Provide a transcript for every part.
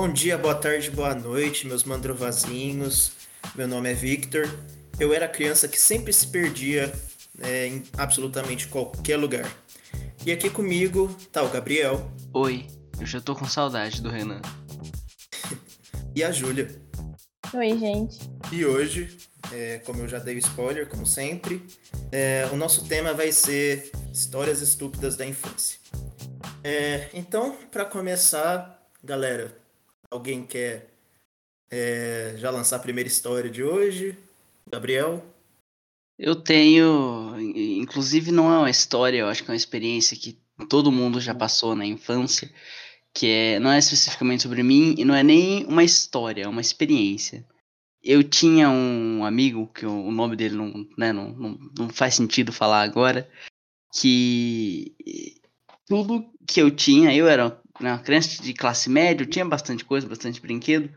Bom dia, boa tarde, boa noite, meus mandrovazinhos. Meu nome é Victor. Eu era criança que sempre se perdia é, em absolutamente qualquer lugar. E aqui comigo tá o Gabriel. Oi, eu já tô com saudade do Renan. e a Júlia. Oi, gente. E hoje, é, como eu já dei spoiler, como sempre, é, o nosso tema vai ser histórias estúpidas da infância. É, então, para começar, galera, alguém quer é, já lançar a primeira história de hoje? Gabriel? Eu tenho, inclusive não é uma história, eu acho que é uma experiência que todo mundo já passou na infância, que é, não é especificamente sobre mim e não é nem uma história, é uma experiência. Eu tinha um amigo, que o nome dele não, né, não, não, não faz sentido falar agora, que tudo que eu tinha, eu era né, uma criança de classe média, tinha bastante coisa, bastante brinquedo.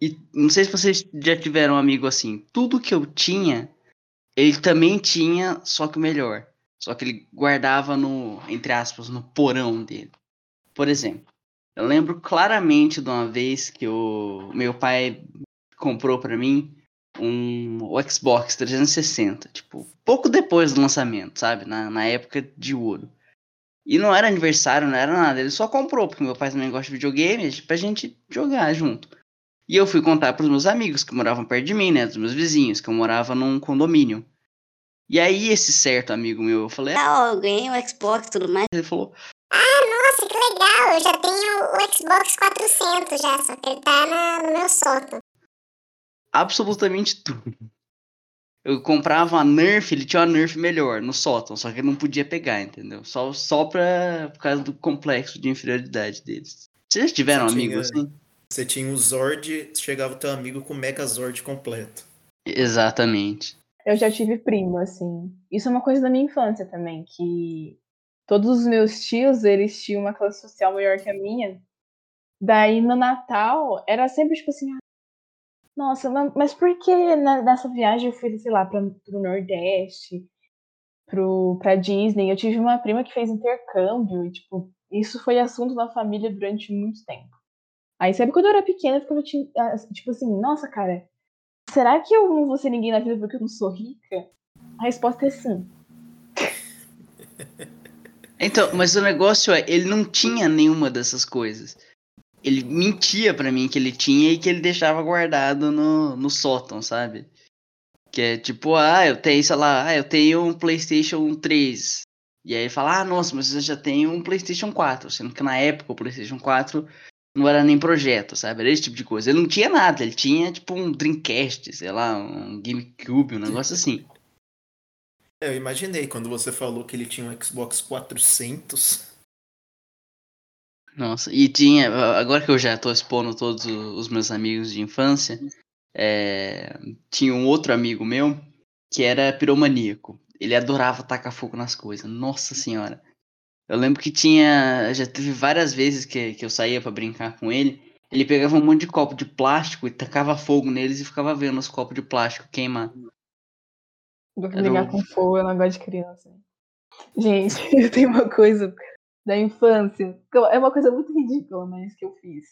E não sei se vocês já tiveram um amigo assim. Tudo que eu tinha, ele também tinha, só que melhor. Só que ele guardava no, entre aspas, no porão dele. Por exemplo, eu lembro claramente de uma vez que o meu pai comprou para mim um o Xbox 360, tipo, pouco depois do lançamento, sabe? Na, na época de ouro. E não era aniversário, não era nada. Ele só comprou, porque meu pai também gosta de videogame, pra gente jogar junto. E eu fui contar pros meus amigos que moravam perto de mim, né? Dos meus vizinhos, que eu morava num condomínio. E aí, esse certo amigo meu, eu falei, ah, eu ganhei o Xbox e tudo mais. Ele falou, ah, nossa, que legal, eu já tenho o Xbox 400 já, só que ele tá na, no meu sótão. Absolutamente tudo. Eu comprava a Nerf, ele tinha uma Nerf melhor no sótão, só que ele não podia pegar, entendeu? Só, só pra, por causa do complexo de inferioridade deles. Vocês tiveram Você amigos tinha- assim? Você tinha o Zord, chegava o teu amigo com o Megazord completo. Exatamente. Eu já tive primo, assim. Isso é uma coisa da minha infância também, que todos os meus tios, eles tinham uma classe social maior que a minha. Daí no Natal, era sempre tipo assim, "Ah, nossa, ma- mas por que na- nessa viagem eu fui, sei lá, pra, pro Nordeste, pro, pra Disney? Eu tive uma prima que fez intercâmbio e, tipo, isso foi assunto na família durante muito tempo. Aí, sabe, quando eu era pequena, eu ficava, ti- tipo assim, nossa, cara, será que eu não vou ser ninguém na vida porque eu não sou rica? A resposta é sim. Então, mas o negócio é, ele não tinha nenhuma dessas coisas. Ele mentia pra mim que ele tinha e que ele deixava guardado no, no sótão, sabe? Que é tipo, ah, eu tenho, sei lá, ah, eu tenho um PlayStation 3. E aí fala, ah, nossa, mas você já tem um PlayStation 4. Sendo que na época o PlayStation 4 não era nem projeto, sabe? Era esse tipo de coisa. Ele não tinha nada, ele tinha tipo um Dreamcast, sei lá, um GameCube, um negócio assim. É, Eu imaginei quando você falou que ele tinha um Xbox 400. Nossa, e tinha, agora que eu já tô expondo todos os meus amigos de infância, é, tinha um outro amigo meu que era piromaníaco. Ele adorava tacar fogo nas coisas, nossa senhora. Eu lembro que tinha, já teve várias vezes que, que eu saía pra brincar com ele, ele pegava um monte de copo de plástico e tacava fogo neles e ficava vendo os copos de plástico queimar. Do que Era brigar o- com fogo, eu não gosto de criança. Gente, eu tenho uma coisa da infância. que É uma coisa muito ridícula, mas que eu fiz.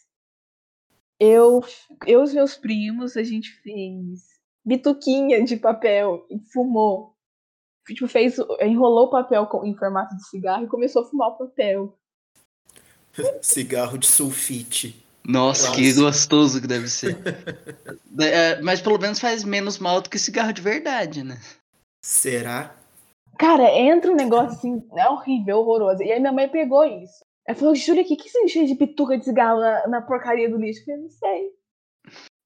Eu, eu e os meus primos, a gente fez bituquinha de papel e fumou. Tipo, fez, enrolou o papel com- em formato de cigarro e começou a fumar o papel. Cigarro de sulfite. Nossa, que Nossa. gostoso que deve ser. É, mas pelo menos faz menos mal do que cigarro de verdade, né? Será? Cara, entra um negócio assim, é horrível, horroroso. E aí minha mãe pegou isso. Ela falou, Júlia, o que, que você encheu de pituca de cigarro na, na porcaria do lixo? Eu falei, não sei.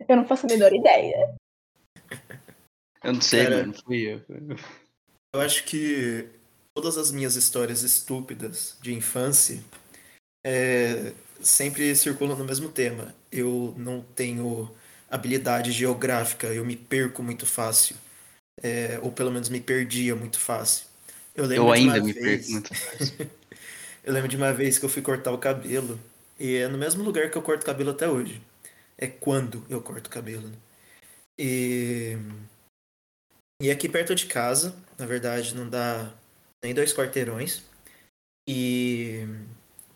Eu não faço a menor ideia. Eu não sei, Cara, mano, fui eu. Eu acho que todas as minhas histórias estúpidas de infância é, sempre circulam no mesmo tema. Eu não tenho habilidade geográfica, eu me perco muito fácil. É, ou pelo menos me perdia muito fácil. Eu, lembro Eu de uma ainda me vez- perco muito fácil. Eu lembro de uma vez que eu fui cortar o cabelo. E é no mesmo lugar que eu corto cabelo até hoje. É quando eu corto cabelo. E. E aqui perto de casa, na verdade, não dá nem dois quarteirões. E.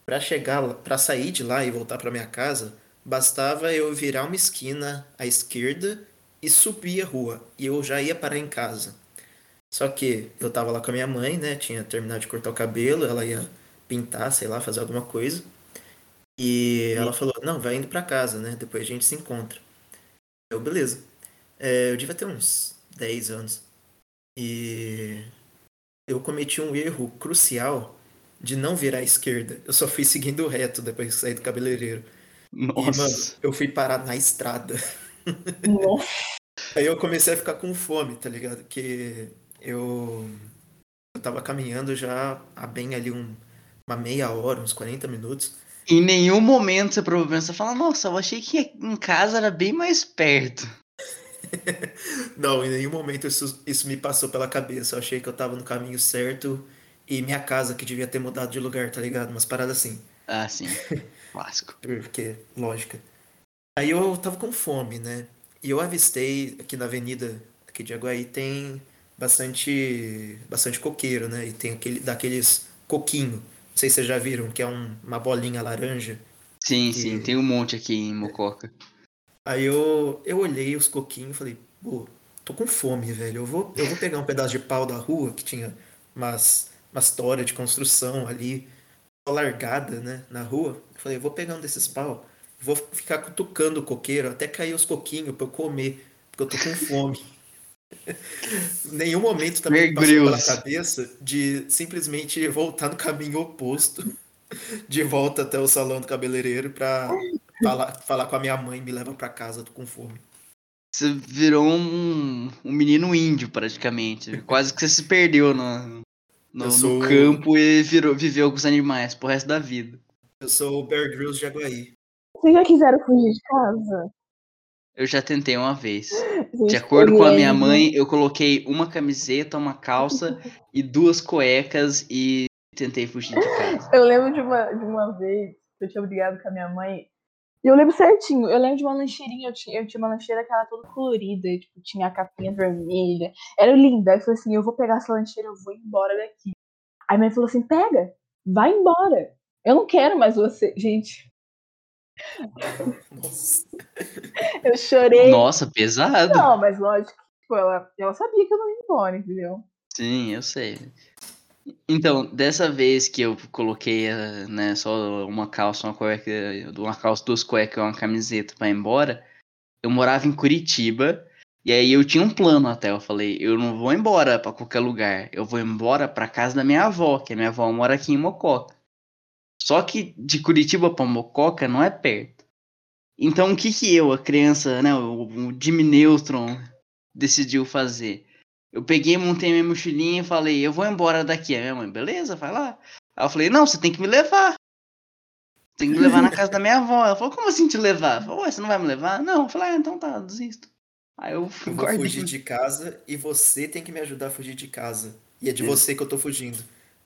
Pra chegar pra sair de lá e voltar pra minha casa, bastava eu virar uma esquina à esquerda e subir a rua, e eu já ia parar em casa. Só que eu tava lá com a minha mãe, né? Tinha terminado de cortar o cabelo, ela ia pintar, sei lá, fazer alguma coisa. E ela falou: Não, vai indo pra casa, né? Depois a gente se encontra. Eu, beleza. É, eu devia ter uns 10 anos. E eu cometi um erro crucial de não virar à esquerda. Eu só fui seguindo reto depois que saí do cabeleireiro. Nossa. E, mano, eu fui parar na estrada. Nossa. Aí eu comecei a ficar com fome, tá ligado? Que eu, eu tava caminhando já há bem ali um, uma meia hora, uns 40 minutos. Em nenhum momento você provavelmente você fala, nossa, eu achei que em casa era bem mais perto. Não, em nenhum momento isso, isso me passou pela cabeça. Eu achei que eu tava no caminho certo e minha casa que devia ter mudado de lugar, tá ligado? Umas paradas assim. Ah, sim. Clássico. Porque, lógica. Aí eu tava com fome, né? E eu avistei aqui na avenida aqui de Aguaí tem bastante bastante coqueiro, né? E tem aquele daqueles coquinho. Não sei se vocês já viram, que é um- uma bolinha laranja. Sim, E- sim, tem um monte aqui em Mococa. Aí eu, eu olhei os coquinhos e falei, pô, tô com fome, velho. Eu vou, eu vou pegar um pedaço de pau da rua, que tinha umas, umas história de construção ali, largada, né, na rua. Eu falei, eu vou pegar um desses pau, vou ficar cutucando o coqueiro até cair os coquinhos pra eu comer, porque eu tô com fome. Nenhum momento também passou pela cabeça de simplesmente voltar no caminho oposto, de volta até o salão do cabeleireiro pra falar, falar com a minha mãe, me leva pra casa, tô com fome. Você virou um, um menino índio, praticamente. Quase que você se perdeu no, no, sou- no campo e virou, viveu com os animais pro resto da vida. Eu sou o Bear Grylls de Aguaí. Vocês já quiseram fugir de casa? Eu já tentei uma vez. Gente, De acordo com a minha mãe, eu coloquei uma camiseta, uma calça e duas cuecas e tentei fugir de casa. Eu lembro de uma, de uma vez que eu tinha brigado com a minha mãe. E eu lembro certinho. Eu lembro de uma lancheirinha. Eu tinha, eu tinha uma lancheira que era toda colorida. Tipo, tinha a capinha vermelha. Era linda. Aí eu falei assim: eu vou pegar essa lancheira, eu vou embora daqui. Aí minha mãe falou assim: pega, vai embora. Eu não quero mais você. Gente, Nossa. eu chorei. Nossa, pesado. Não, mas lógico. que, Tipo, ela, ela sabia que eu não ia embora, entendeu? Sim, eu sei. Então, dessa vez que eu coloquei, eh, né, só uma calça, uma cueca, uma calça, duas cuecas e uma camiseta pra ir embora, eu morava em Curitiba, e aí eu tinha um plano até, eu falei, eu não vou embora pra qualquer lugar, eu vou embora pra casa da minha avó, que a minha avó mora aqui em Mococa. Só que de Curitiba pra Mococa não é perto. Então, o que que eu, a criança, né, o, o Jimmy Neutron, decidiu fazer? Eu peguei, montei minha mochilinha e falei, eu vou embora daqui. A minha mãe, beleza, vai lá. Aí eu falei, não, você tem que me levar. Tem que me levar na casa da minha avó. Ela falou, como assim te levar? Eu falei, ué, você não vai me levar? Não. Eu falei, ah, então tá, desisto. Aí eu Eu vou guardei. fugir de casa e você tem que me ajudar a fugir de casa. E é de Ex- você que eu tô fugindo.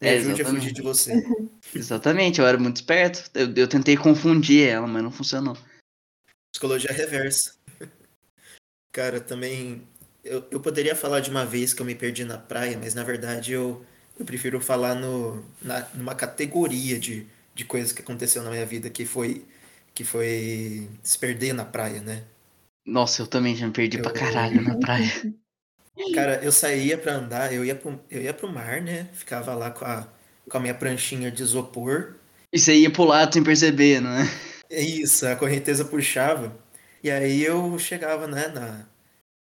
Me É, ajude a fugir exatamente. de você. Exatamente, eu era muito esperto. Eu, eu tentei confundir ela, mas não funcionou. Psicologia reversa. Cara, também. Eu, eu poderia falar de uma vez que eu me perdi na praia, mas na verdade eu, eu prefiro falar no, na, numa categoria de, de coisas que aconteceu na minha vida, que foi, que foi se perder na praia, né? Nossa, eu também já me perdi pra Eu- caralho na praia. Cara, eu saía pra andar, eu ia pro, eu ia pro mar, né? Ficava lá com a, com a minha pranchinha de isopor. E você ia pro lado sem perceber, não é? É isso, a correnteza puxava. E aí eu chegava, né, na,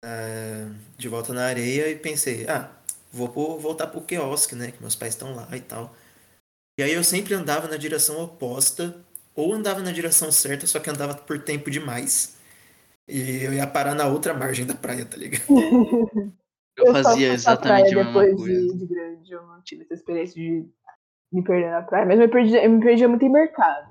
na- de volta na areia e pensei, ah, vou pro- voltar pro quiosque, né, que meus pais estão lá e tal. E aí eu sempre andava na direção oposta, ou andava na direção certa, só que andava por tempo demais. E eu ia parar na outra margem da praia, tá ligado? Eu só fazia exatamente a mesma depois coisa. de, de grande. Eu não tive essa experiência de me perder na praia, mas eu me perdi, eu me perdia muito em mercado.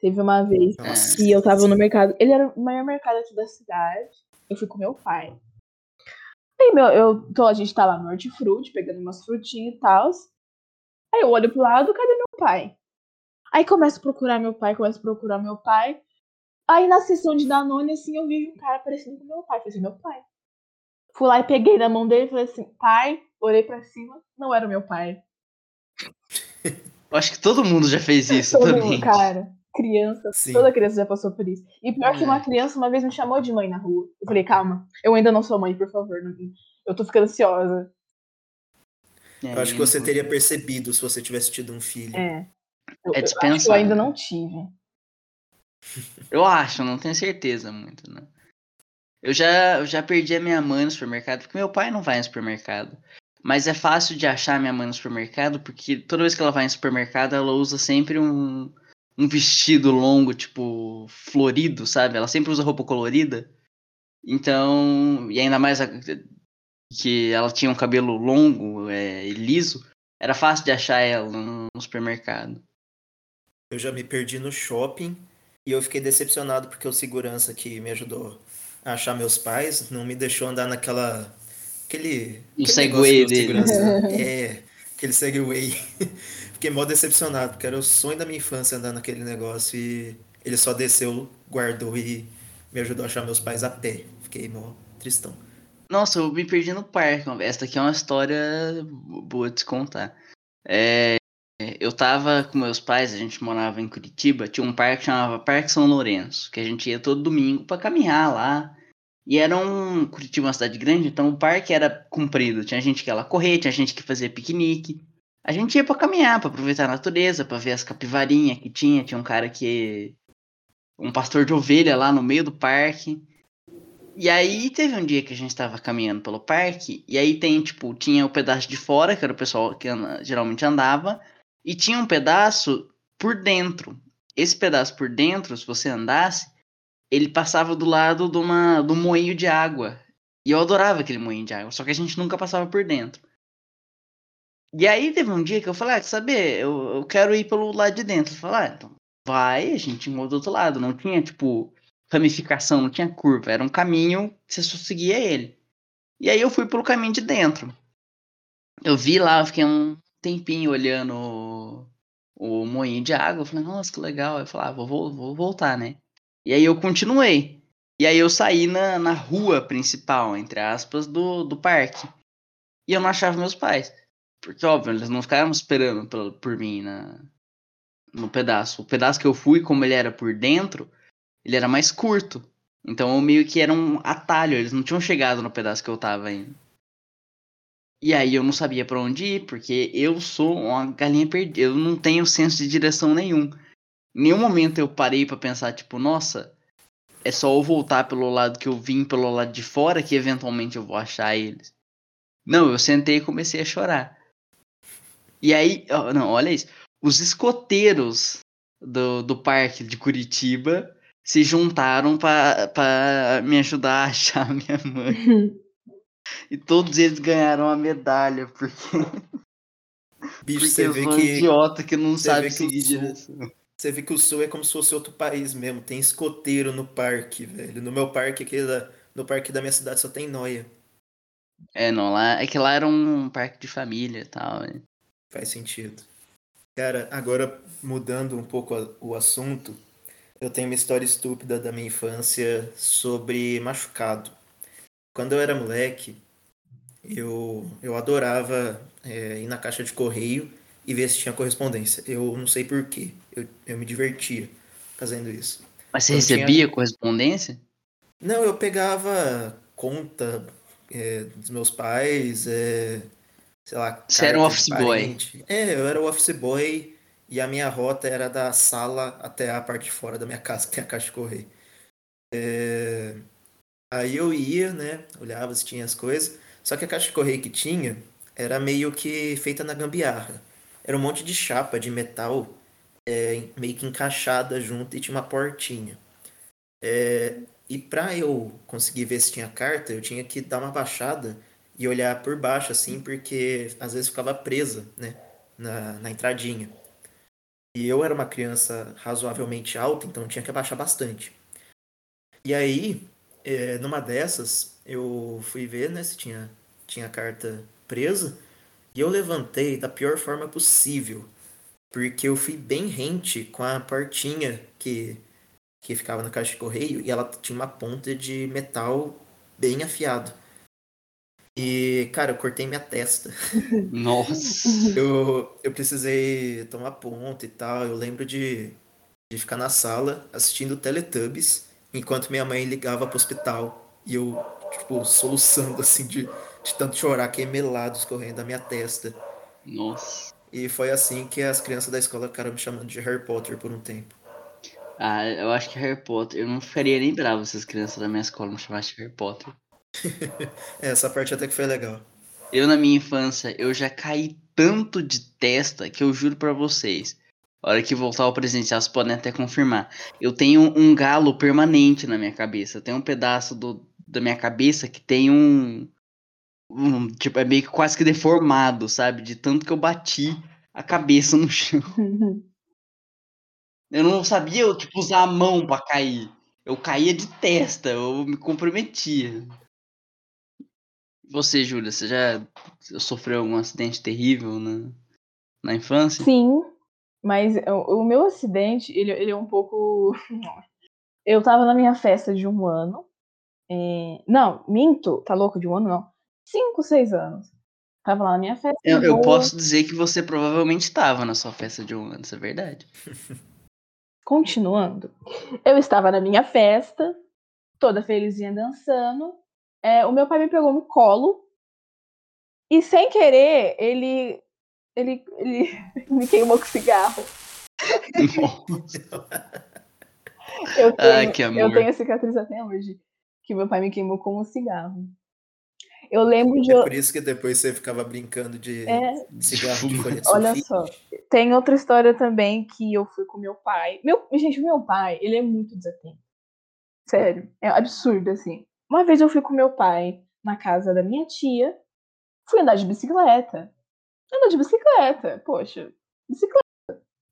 Teve uma vez Nossa. que eu tava no mercado. Ele era o maior mercado aqui da cidade. Eu fui com meu pai. Aí, meu, eu tô, a gente tá lá no hortifruti, pegando umas frutinhas e tal. Aí eu olho pro lado, cadê meu pai? Aí começo a procurar meu pai, começo a procurar meu pai. Aí na sessão de Danone, assim, eu vi um cara parecendo com meu pai. Falei assim, meu pai. Fui lá e peguei na mão dele e falei assim, pai, olhei pra cima, não era o meu pai. Eu acho que todo mundo já fez isso Todo também. mundo, cara. Criança, Sim. toda criança já passou por isso. E pior que É. uma criança uma vez me chamou de mãe na rua. Eu falei, calma, eu ainda não sou mãe, por favor. não- Eu tô ficando ansiosa. Eu acho que você teria percebido se você tivesse tido um filho. É. Eu, É eu acho que eu dispensável. ainda não tive. Eu acho, não tenho certeza muito, né? Eu já, eu já perdi a minha mãe no supermercado, porque meu pai não vai no supermercado. Mas é fácil de achar minha mãe no supermercado, porque toda vez que ela vai no supermercado, ela usa sempre um, um vestido longo, tipo, florido, sabe? Ela sempre usa roupa colorida. Então, e ainda mais a- que ela tinha um cabelo longo é, e liso, era fácil de achar ela no, no supermercado. Eu já me perdi no shopping e eu fiquei decepcionado porque o segurança que me ajudou a achar meus pais não me deixou andar naquela. Aquele. Segway dele. É, aquele Segway. Fiquei mó decepcionado, porque era o sonho da minha infância andar naquele negócio e ele só desceu, guardou e me ajudou a achar meus pais a pé. Fiquei mó tristão. Nossa, eu me perdi no parque. Essa aqui é uma história boa de se contar. É, eu tava com meus pais, a gente morava em Curitiba, tinha um parque que chamava Parque São Lourenço, que a gente ia todo domingo pra caminhar lá. E era um. Curitiba é uma cidade grande, então o parque era comprido. Tinha gente que ia lá correr, tinha gente que fazia piquenique. A gente ia pra caminhar, pra aproveitar a natureza, pra ver as capivarinhas que tinha. Tinha um cara que. Um pastor de ovelha lá no meio do parque. E aí teve um dia que a gente tava caminhando pelo parque, e aí tem, tipo, tinha o pedaço de fora, que era o pessoal que geralmente andava, e tinha um pedaço por dentro. Esse pedaço por dentro, se você andasse, ele passava do lado de uma, do moinho de água. E eu adorava aquele moinho de água, só que a gente nunca passava por dentro. E aí teve um dia que eu falei, ah, quer saber, eu, eu quero ir pelo lado de dentro. Eu falei, ah, então vai, a gente ia do outro lado. Não tinha, tipo, ramificação, não tinha curva, era um caminho que você só seguia ele. E aí eu fui pelo caminho de dentro. Eu vi lá, eu fiquei um tempinho olhando o, o moinho de água, eu falei, nossa, que legal. Eu falei, ah, vou, vol- vou voltar, né? E aí eu continuei. E aí eu saí na, na rua principal, entre aspas, do, do parque. E eu não achava meus pais. Porque, óbvio, eles não ficaram esperando por, por mim na, no pedaço. O pedaço que eu fui, como ele era por dentro, ele era mais curto. Então eu meio que era um atalho, eles não tinham chegado no pedaço que eu tava ainda. E aí eu não sabia pra onde ir, porque eu sou uma galinha perdida, eu não tenho senso de direção nenhum. Em nenhum momento eu parei pra pensar, tipo, nossa, é só eu voltar pelo lado que eu vim, pelo lado de fora, que eventualmente eu vou achar eles. Não, eu sentei e comecei a chorar. E aí, não, olha isso. Os escoteiros do, do parque de Curitiba se juntaram para me ajudar a achar minha mãe. E todos eles ganharam a medalha, porque, Bicho, porque você vê que. idiota que não você sabe seguir sul- direção. Você vê que o sul é como se fosse outro país mesmo. Tem escoteiro no parque, velho. No meu parque aqui, da- no parque da minha cidade só tem noia. É, não, lá, é que lá era um parque de família e tal. né? Faz sentido. Cara, agora mudando um pouco o assunto, eu tenho uma história estúpida da minha infância sobre machucado. Quando eu era moleque, eu, eu adorava é, ir na caixa de correio e ver se tinha correspondência. Eu não sei porquê, eu, eu me divertia fazendo isso. Mas você tinha- recebia correspondência? Não, eu pegava conta é, dos meus pais, é, sei lá. Você era um office boy. parente. É, eu era o office boy e a minha rota era da sala até a parte de fora da minha casa, que tem a caixa de correio. É, Aí eu ia, né, olhava se tinha as coisas, só que a caixa de correio que tinha era meio que feita na gambiarra. Era um monte de chapa de metal é, meio que encaixada junto e tinha uma portinha. É, e para eu conseguir ver se tinha carta, eu tinha que dar uma baixada e olhar por baixo, assim, porque às vezes ficava presa, né, na, na entradinha. E eu era uma criança razoavelmente alta, então tinha que abaixar bastante. E aí, é, numa dessas, eu fui ver, né, se tinha, tinha carta presa, e eu levantei da pior forma possível, porque eu fui bem rente com a portinha que que ficava na caixa de correio e ela tinha uma ponta de metal bem afiado. E, cara, eu cortei minha testa. Nossa. Eu, eu precisei tomar ponto e tal. Eu lembro de, de ficar na sala assistindo Teletubbies enquanto minha mãe ligava pro hospital e eu, tipo, soluçando assim de, de tanto chorar, que melado escorrendo da minha testa. Nossa. E foi assim que as crianças da escola ficaram me chamando de Harry Potter por um tempo. Ah, eu acho que Harry Potter. Eu não ficaria nem bravo se as crianças da minha escola me chamassem de Harry Potter. É, essa parte até que foi legal. Eu, na minha infância, eu já caí tanto de testa que eu juro pra vocês. A hora que voltar ao presencial, vocês podem até confirmar. Eu tenho um galo permanente na minha cabeça. Tem um pedaço do, da minha cabeça que tem um, um. Tipo, é meio que quase que deformado, sabe? De tanto que eu bati a cabeça no chão. Eu não sabia, tipo, usar a mão pra cair. Eu caía de testa, eu me comprometia. Você, Júlia, você já sofreu algum acidente terrível na, na infância? Sim, mas o, o meu acidente, ele, ele é um pouco. Eu tava na minha festa de um ano. é, Não, minto, tá louco de um ano não. Cinco, seis anos. Tava lá na minha festa. Eu, eu posso dizer que você provavelmente estava na sua festa de um ano, isso é verdade. Continuando, eu estava na minha festa, toda felizinha dançando. É, o meu pai me pegou no colo e, sem querer, ele, ele, ele me queimou com cigarro. Eu tenho, Ah, que eu amor. tenho a cicatriz até hoje, que meu pai me queimou com um cigarro. Eu lembro de. É por isso que depois você ficava brincando de É, cigarro de folha de Olha só, tem outra história também que eu fui com meu pai. Meu, gente, meu pai, ele é muito desatento. Sério, é absurdo assim. Uma vez eu fui com meu pai na casa da minha tia, fui andar de bicicleta. Andar de bicicleta, poxa, bicicleta.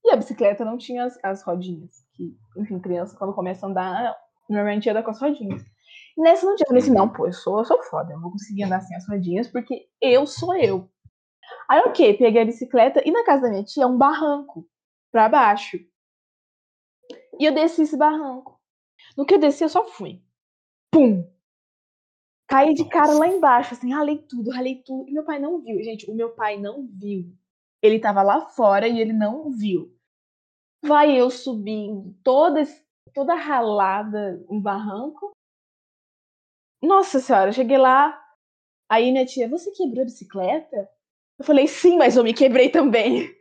E a bicicleta não tinha as, as rodinhas. Que, enfim, criança, quando começa a andar, normalmente anda com as rodinhas. E nessa não tinha. Eu falei assim, não, pô, eu sou, eu sou foda, eu vou conseguir andar sem as rodinhas, porque eu sou eu. Aí, ok, peguei a bicicleta e na casa da minha tia é um barranco pra baixo. E eu desci esse barranco. No que eu desci, eu só fui. Pum! Caí de cara lá embaixo, assim, ralei tudo, ralei tudo. E meu pai não viu. Gente, o meu pai não viu. Ele tava lá fora e ele não viu. Vai eu subindo, toda, toda ralada em barranco. Nossa senhora, eu cheguei lá. Aí minha tia, você quebrou a bicicleta? Eu falei, sim, mas eu me quebrei também.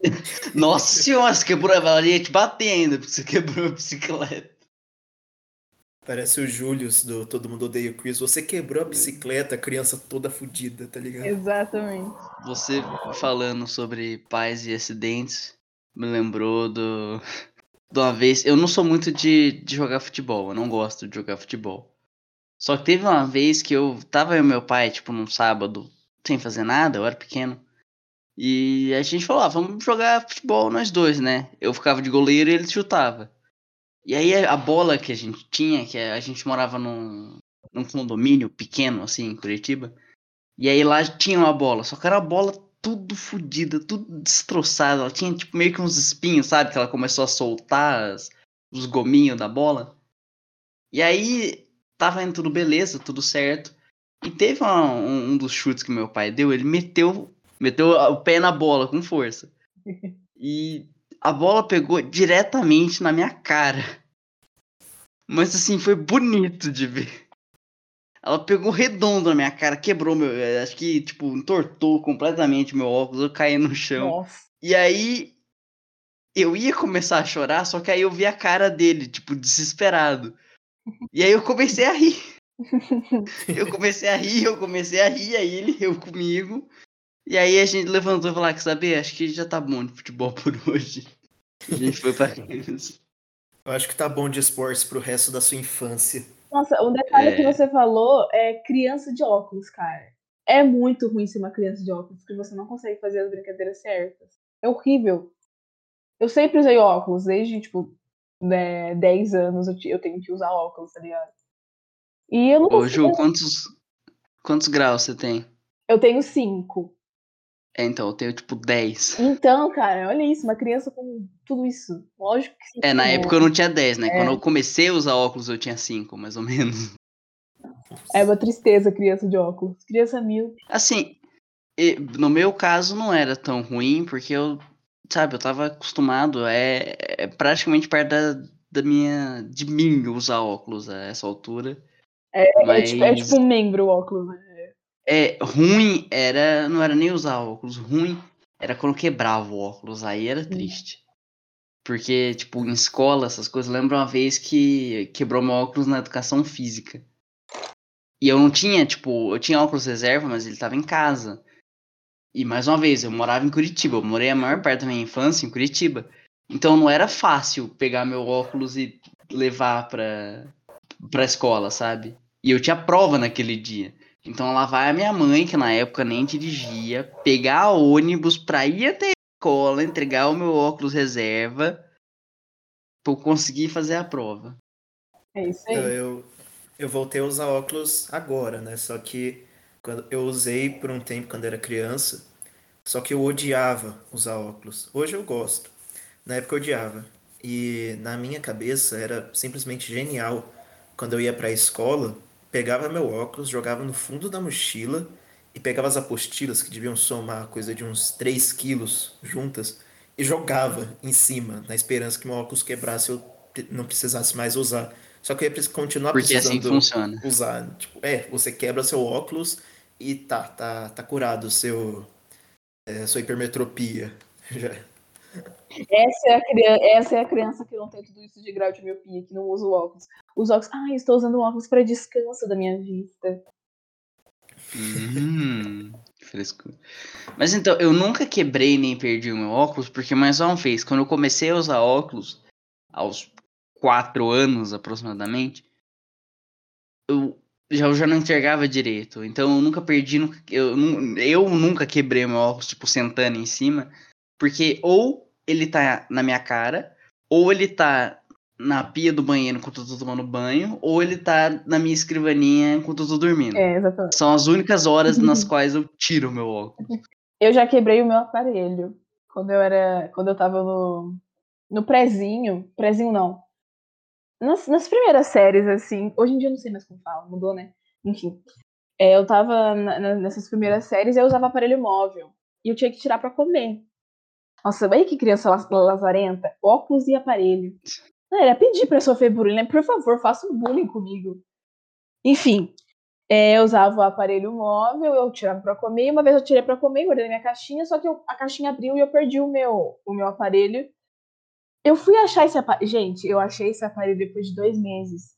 Nossa senhora, você quebrou, ela ia te bater ainda, porque você quebrou a bicicleta. Parece o Julius do Todo Mundo Odeia o Chris. Você quebrou a bicicleta, a criança toda fodida, tá ligado? Exatamente. Você falando sobre pais e acidentes me lembrou do de uma vez. Eu não sou muito de, de jogar futebol, eu não gosto de jogar futebol. Só que teve uma vez que eu tava eu e meu pai, tipo, num sábado, sem fazer nada, eu era pequeno. E a gente falou, ah, vamos jogar futebol nós dois, né? Eu ficava de goleiro e ele chutava. E aí a bola que a gente tinha, que a gente morava num, num condomínio pequeno, assim, em Curitiba. E aí lá tinha uma bola, só que era uma bola tudo fodida, tudo destroçada. Ela tinha tipo meio que uns espinhos, sabe? Que ela começou a soltar as- os gominhos da bola. E aí tava indo tudo beleza, tudo certo. E teve uma- um, um dos chutes que meu pai deu, ele meteu, meteu o pé na bola com força. E a bola pegou diretamente na minha cara. Mas assim, foi bonito de ver. Ela pegou redondo na minha cara, quebrou meu. eh, Acho que, tipo, entortou completamente meu óculos, eu caí no chão. Nossa. E aí. Eu ia começar a chorar, só que aí eu vi a cara dele, tipo, desesperado. E aí eu comecei a rir. Eu comecei a rir, eu comecei a rir, aí ele riu comigo. E aí a gente levantou e falou, ah, quer saber? Acho que já tá bom de futebol por hoje. A gente foi pra casa. Eu acho que tá bom de esportes pro resto da sua infância. Nossa, um detalhe É. que você falou é criança de óculos, cara. É muito ruim ser uma criança de óculos, porque você não consegue fazer as brincadeiras certas. É horrível. Eu sempre usei óculos, desde, tipo, né, 10 anos eu, eu tenho que usar óculos, tá ligado? E eu não Ô, consigo. Ju, quantos, quantos graus você tem? Eu tenho 5. É, então, eu tenho tipo 10. Então, cara, olha isso, uma criança com tudo isso. Lógico que sim. É, na época eu não tinha 10, né? É. Quando eu comecei a usar óculos eu tinha 5, mais ou menos. É uma tristeza criança de óculos. Criança mil. Assim, no meu caso não era tão ruim, porque eu sabe, eu tava acostumado, é, é praticamente perto da, da minha, de mim usar óculos a essa altura. É, Mas- tipo, é tipo um membro o óculos, né? É, ruim era, não era nem usar óculos, ruim era quando quebrava o óculos, aí era triste. Porque, tipo, em escola, essas coisas, lembro uma vez que quebrou meu óculos na educação física. E eu não tinha, tipo, eu tinha óculos reserva, mas ele tava em casa. E mais uma vez, eu morava em Curitiba, eu morei a maior parte da minha infância em Curitiba. Então não era fácil pegar meu óculos e levar pra, pra escola, sabe? E eu tinha prova naquele dia. Então lá vai a minha mãe, que na época nem dirigia, pegar ônibus pra ir até a escola, entregar o meu óculos reserva pra eu conseguir fazer a prova. É isso aí. Eu, eu, eu voltei a usar óculos agora, né? Só que quando eu usei por um tempo quando era criança, só que eu odiava usar óculos. Hoje eu gosto. Na época eu odiava. E na minha cabeça era simplesmente genial. Quando eu ia pra escola, pegava meu óculos, jogava no fundo da mochila e pegava as apostilas que deviam somar coisa de uns 3 quilos juntas e jogava em cima, na esperança que meu óculos quebrasse e eu não precisasse mais usar. Só que eu ia continuar Porque assim precisando funciona. usar. Tipo, é, você quebra seu óculos e tá, tá, tá curado o seu, é, sua hipermetropia. Já. Essa é, a criança, essa é a criança que não tem tudo isso de grau de miopia, que não usa o óculos. Os óculos, ah, estou usando óculos para descanso da minha vista. Hum, frescura. Mas então, eu nunca quebrei nem perdi o meu óculos, porque mais uma vez, quando eu comecei a usar óculos, aos quatro anos aproximadamente, eu já, eu já não enxergava direito. Então eu nunca perdi, nunca- eu, eu nunca quebrei meu óculos, tipo, sentando em cima, porque ou ele tá na minha cara, ou ele tá na pia do banheiro enquanto eu tô tomando banho, ou ele tá na minha escrivaninha enquanto eu tô dormindo. É, exatamente. São as únicas horas nas quais eu tiro o meu óculos. Eu já quebrei o meu aparelho quando eu era, quando eu tava no, no prezinho, prezinho não. Nas, nas primeiras séries, assim, hoje em dia eu não sei mais como fala, mudou, né? Enfim. É, eu tava na- na- nessas primeiras séries e eu usava aparelho móvel. E eu tinha que tirar pra comer. Nossa, olha que criança la- lazarenta. Óculos e aparelho. Era pedir pra sofrer bullying, né? Por favor, faça um bullying comigo. Enfim, é, eu usava o aparelho móvel, eu tirava pra comer. Uma vez eu tirei pra comer, guardei na minha caixinha, só que eu- a caixinha abriu e eu perdi o meu, o meu aparelho. Eu fui achar esse aparelho. Gente, eu achei esse aparelho depois de dois meses.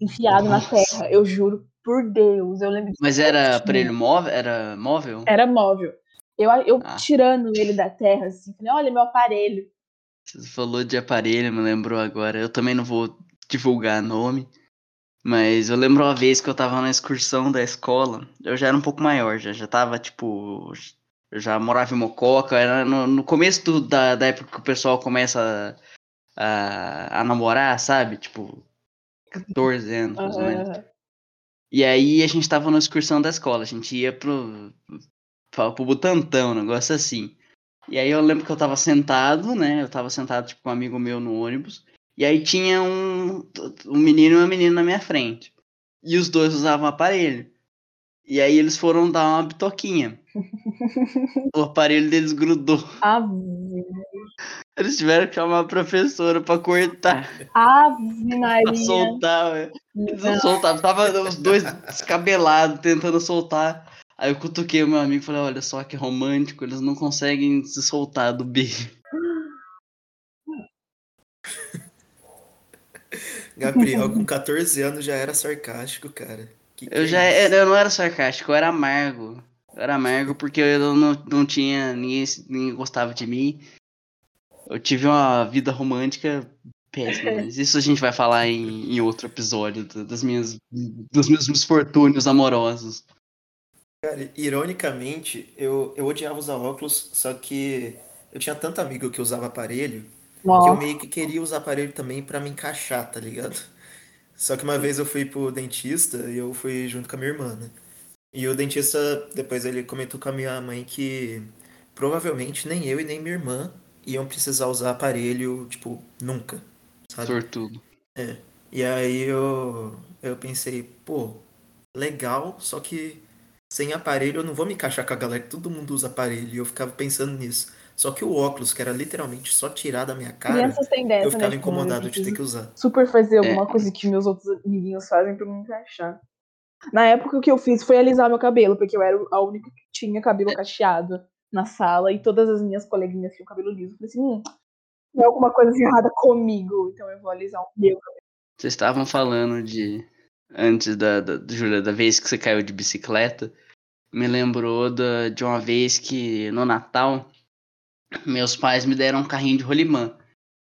Enfiado na Nossa. terra. Eu juro por Deus. Eu lembro Mas era aparelho móvel? Era móvel? Era móvel. Eu, eu Ah. tirando ele da terra, assim, falei, olha meu aparelho. Você falou de aparelho, me lembrou agora. Eu também não vou divulgar nome. Mas eu lembro uma vez que eu tava na excursão da escola. Eu já era um pouco maior, já, já tava, tipo. Eu já morava em Mococa. Era no, no começo do- da, da época que o pessoal começa a, a, a namorar, sabe? Tipo, 14 anos, mais ou menos. E aí a gente tava na excursão da escola, a gente ia pro, pro, pro Butantão, um negócio assim. E aí eu lembro que eu tava sentado, né? Eu tava sentado tipo, com um amigo meu no ônibus. E aí tinha um, um menino e uma menina na minha frente. E os dois usavam aparelho. E aí eles foram dar uma bitoquinha. o aparelho deles grudou. Ave, Eles tiveram que chamar a professora pra cortar, Ave pra Maria. soltar. ué. Eles não soltavam, tava os dois descabelados tentando soltar. Aí eu cutuquei o meu amigo e falei, olha só que romântico, eles não conseguem se soltar do beijo. Gabriel, com 14 anos, já era sarcástico, cara. Que Eu é já era, eu não era sarcástico, eu era amargo. Eu era amargo porque eu não, não tinha. Ninguém, ninguém gostava de mim. Eu tive uma vida romântica péssima, mas isso a gente vai falar em, em outro episódio da- das minhas, dos meus misfortúnios amorosos. Cara, ironicamente, eu, eu odiava usar óculos, só que eu tinha tanto amigo que usava aparelho que eu Nossa, meio que queria usar aparelho também pra me encaixar, tá ligado? Só que uma vez eu fui pro dentista e eu fui junto com a minha irmã, né? E o dentista, depois ele comentou com a minha mãe que provavelmente nem eu e nem minha irmã iam precisar usar aparelho, tipo, nunca, sabe? Sortudo. E aí eu, eu pensei, pô, legal, só que sem aparelho eu não vou me encaixar com a galera, que todo mundo usa aparelho. E eu ficava pensando nisso. Só que o óculos, que era literalmente só tirar da minha cara, Crianças têm dessa, eu ficava né? incomodado tipo, de ter que usar. super fazer alguma É. coisa que meus outros amiguinhos fazem pra me encaixar. Na época, o que eu fiz foi alisar meu cabelo, porque eu era a única que tinha cabelo cacheado na sala e todas as minhas coleguinhas tinham cabelo liso. Eu falei assim, hum, tem alguma coisa errada comigo, então eu vou alisar o meu cabelo. Vocês estavam falando de. Antes da, da, Júlia, da vez que você caiu de bicicleta. Me lembrou da, de uma vez que no Natal meus pais me deram um carrinho de rolimã.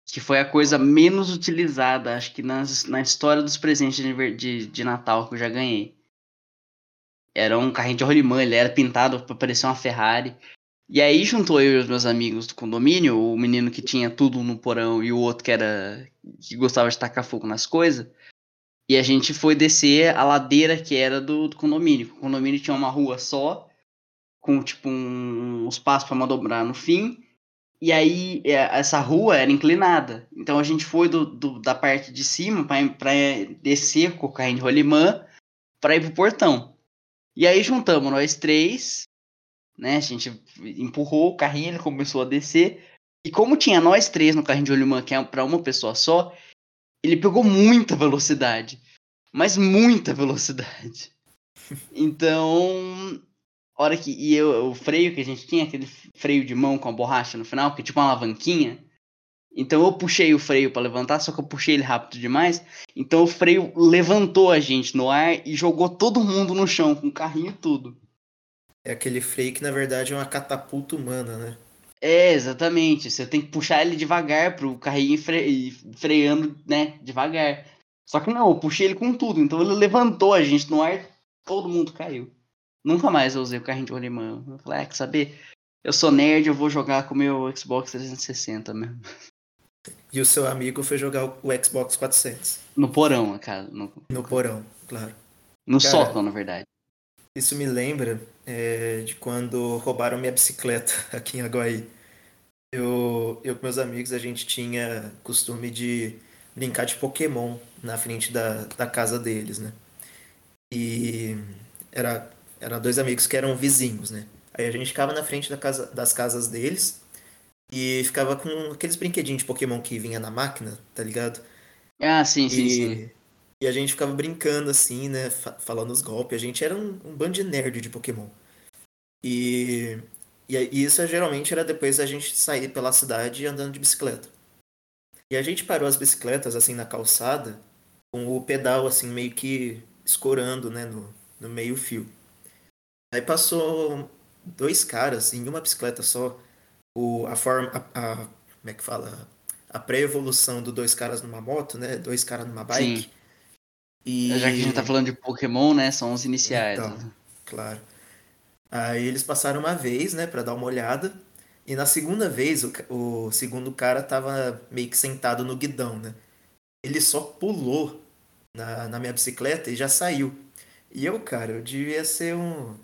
Que foi a coisa menos utilizada, acho que nas, na história dos presentes de, de, de Natal que eu já ganhei. Era um carrinho de rolimã, ele era pintado pra parecer uma Ferrari. E aí juntou eu e os meus amigos do condomínio, o menino que tinha tudo no porão e o outro que era que gostava de tacar fogo nas coisas. E a gente foi descer a ladeira que era do, do condomínio. O condomínio tinha uma rua só, com tipo um, um espaço para manobrar no fim. E aí é, essa rua era inclinada. Então a gente foi do, do- da parte de cima para descer com o carrinho de rolimã para ir pro portão. E aí juntamos nós três, né? A gente empurrou o carrinho, ele começou a descer. E como tinha nós três no carrinho de rolimã, que é para uma pessoa só, ele pegou muita velocidade. Mas muita velocidade. Então, hora que. E eu, o freio que a gente tinha, aquele freio de mão com a borracha no final, que é tipo uma alavanquinha. Então eu puxei o freio para levantar, só que eu puxei ele rápido demais. Então o freio levantou a gente no ar e jogou todo mundo no chão, com o carrinho e tudo. É aquele freio que na verdade é uma catapulta humana, né? É, exatamente. Você tem que puxar ele devagar pro carrinho ir fre- freando, né, devagar. Só que não, eu puxei ele com tudo. Então ele levantou a gente no ar, todo mundo caiu. Nunca mais eu usei o carrinho de rolimã. Eu falei, ah, quer saber? Eu sou nerd, eu vou jogar com o meu Xbox 360 mesmo. E o seu amigo foi jogar o o Xbox 400 No porão, cara. No, no porão, claro. no Cara, sótão, na verdade. Isso me lembra é, de quando roubaram minha bicicleta aqui em Aguaí. Eu, eu com meus amigos, a gente tinha costume de brincar de Pokémon na frente da, da casa deles, né? E era, eram dois amigos que eram vizinhos, né? Aí a gente ficava na frente da casa, das casas deles e ficava com aqueles brinquedinhos de Pokémon que vinha na máquina, tá ligado? Ah, sim, sim, E, sim. E a gente ficava brincando assim, né? fa- Falando os golpes. A gente era um, um bando de nerd de Pokémon. E, e e isso geralmente era depois da gente sair pela cidade andando de bicicleta. E a gente parou as bicicletas assim na calçada, com o pedal assim meio que escorando, né? No, no meio fio. Aí passou dois caras em uma bicicleta só. O, a forma. A, a- como é que fala? A pré-evolução do dois caras numa moto, né? Dois caras numa bike. Sim. E... Já que a gente tá falando de Pokémon, né? São os iniciais. Então, claro. Aí eles passaram uma vez, né, pra dar uma olhada. E na segunda vez, o, o segundo cara tava meio que sentado no guidão, né? Ele só pulou na, na minha bicicleta e já saiu. E eu, cara, eu devia ser um.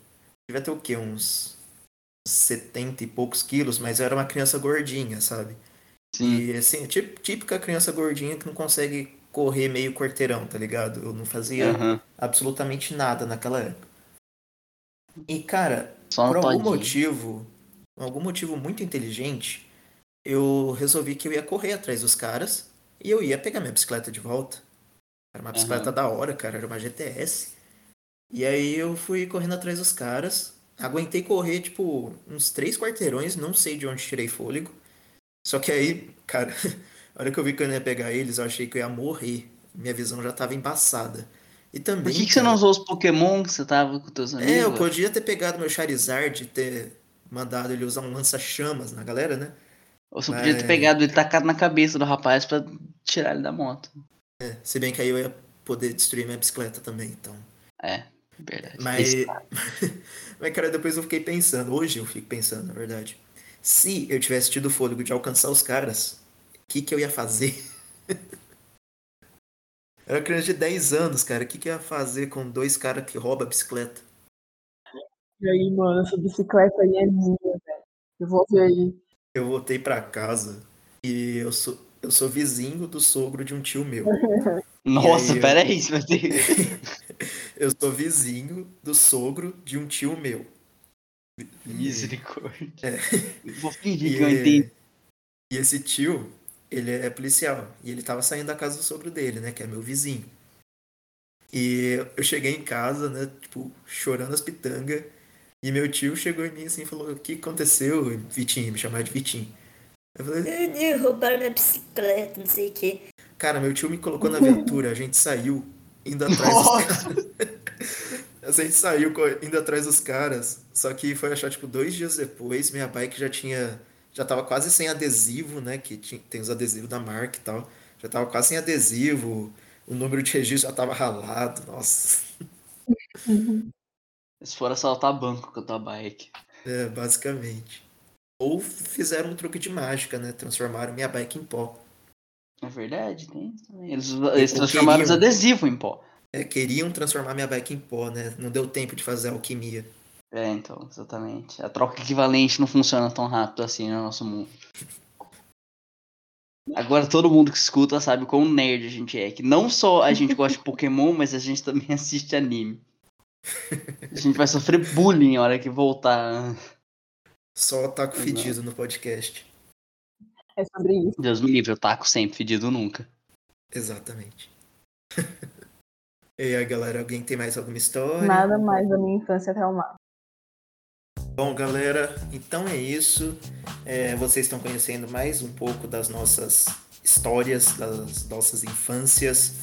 Devia ter o quê? Uns 70 e poucos quilos, mas eu era uma criança gordinha, sabe? Sim. E assim, tí- típica criança gordinha que não consegue correr meio quarteirão, tá ligado? Eu não fazia Aham. absolutamente nada naquela época. E, cara, Só por algum todinho. motivo, algum motivo muito inteligente, eu resolvi que eu ia correr atrás dos caras e eu ia pegar minha bicicleta de volta. Era uma bicicleta da hora, cara, era uma GTS. E aí eu fui correndo atrás dos caras, aguentei correr, tipo, uns três quarteirões, não sei de onde tirei fôlego. Só que aí, cara, a hora que eu vi que eu não ia pegar eles, eu achei que eu ia morrer. Minha visão já tava embaçada. E também. Por que, que você cara, não usou os Pokémon que você tava com teus amigos? é, eu podia ter pegado meu Charizard e ter mandado ele usar um lança-chamas na galera, né? Ou você podia ter Mas- pegado ele e tacado na cabeça do rapaz pra tirar ele da moto. É, se bem que aí eu ia poder destruir minha bicicleta também, então. É, verdade. Mas, mas cara, depois eu fiquei pensando, hoje eu fico pensando, na verdade. Se eu tivesse tido o fôlego de alcançar os caras, que, que eu ia fazer? Era criança de 10 anos, cara. O que, que eu ia fazer com dois caras que roubam a bicicleta? E aí, mano, essa bicicleta aí é minha, velho. Eu vou ver aí. Eu voltei pra casa e eu sou, eu sou vizinho do sogro de um tio meu. Nossa, aí, eu- peraí, isso vai ter. Eu sou vizinho do sogro de um tio meu. Misericórdia. É. Vou fingir E, que eu entendi. e esse tio, ele é policial. E ele tava saindo da casa do sogro dele, né? Que é meu vizinho. E eu cheguei em casa, né? Tipo, chorando as pitangas. E meu tio chegou em mim assim e falou: O que aconteceu, Vitinho? Me chamava de Vitinho. Eu falei: "Eh, Roubaram minha bicicleta, não sei o que. Cara, meu tio me colocou na aventura. A gente saiu indo atrás dos caras. A gente saiu indo atrás dos caras. Só que foi achar, tipo, dois dias depois, minha bike já tinha. Já tava quase sem adesivo, né? Que tinha, tem os adesivos da marca e tal. Já tava quase sem adesivo. O número de registro já tava ralado. Nossa. Eles foram assaltar banco com a tua bike. É, basicamente. Ou fizeram um truque de mágica, né? Transformaram minha bike em pó. É verdade, tem isso também. Eles, eles transformaram os queriam. adesivos em pó. É, queriam transformar minha bike em pó, né? Não deu tempo de fazer alquimia. É, então, exatamente. A troca equivalente não funciona tão rápido assim no nosso mundo. Agora todo mundo que escuta sabe quão nerd a gente é. Que não só a gente gosta de Pokémon, mas a gente também assiste anime. A gente vai sofrer bullying na hora que voltar. Só taco Exato. fedido no podcast. É sobre isso. Deus me livre, eu taco sempre, fedido nunca. Exatamente. e aí, galera, alguém tem mais alguma história? Nada mais da minha infância traumada. Bom, galera, então é isso. É, vocês estão conhecendo mais um pouco das nossas histórias, das nossas infâncias.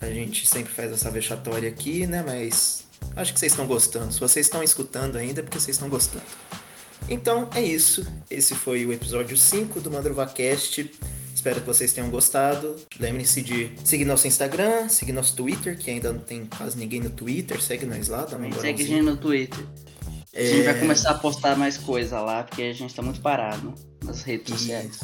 A gente sempre faz essa vexatória aqui, né? Mas acho que vocês estão gostando. Se vocês estão escutando ainda, é porque vocês estão gostando. Então é isso. Esse foi o episódio 5 do MandrovaCast. Espero que vocês tenham gostado. Lembrem-se de seguir nosso Instagram, seguir nosso Twitter, que ainda não tem quase ninguém no Twitter. Segue nós lá, dá uma Segue a gente no Twitter. A gente vai começar a postar mais coisa lá, porque a gente tá muito parado nas redes sociais.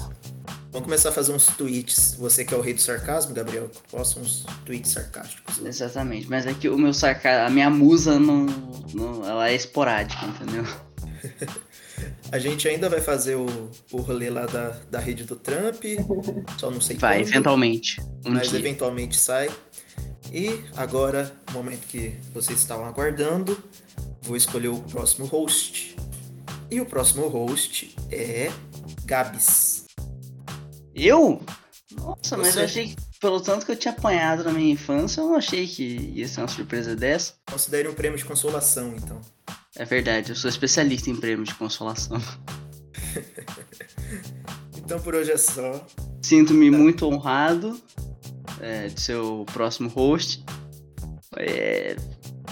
Vamos começar a fazer uns tweets. Você que é o rei do sarcasmo, Gabriel, posta uns tweets sarcásticos. Exatamente, mas é que o meu sarcasmo, a minha musa não, não. Ela é esporádica, entendeu? A gente ainda vai fazer o, o rolê lá da, da rede do Trump. Só não sei Vai, quando, eventualmente. Um Mas dia. eventualmente sai. E agora, o momento que vocês estavam aguardando, vou escolher o próximo host. E o próximo host é Gabs. Eu? Nossa, mas Você. eu achei que, pelo tanto que eu tinha apanhado na minha infância, eu não achei que ia ser uma surpresa dessa. Considere um prêmio de consolação, então. É verdade, eu sou especialista em prêmios de consolação. Então por hoje é só. Sinto-me muito honrado é, de ser o próximo host. É,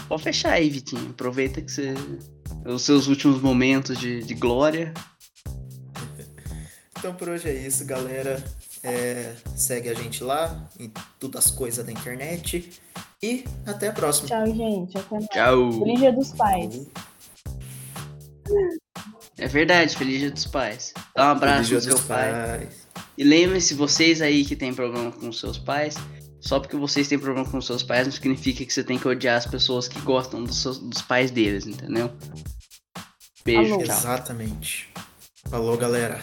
pode fechar aí, Vitinho. Aproveita que você. Os seus últimos momentos de, de glória. Então por hoje é isso, galera. É, segue a gente lá em todas as coisas da internet. E até a próxima. Tchau, gente. Até mais. Tchau! Feliz Dia dos Pais. É verdade, feliz dia dos pais. Dá um abraço no seu pai. Pais. E lembre-se, vocês aí que tem problema com seus pais, só porque vocês têm problema com seus pais não significa que você tem que odiar as pessoas que gostam dos, seus- dos pais deles, entendeu? Beijo, Alô. tchau. Exatamente. Falou, galera.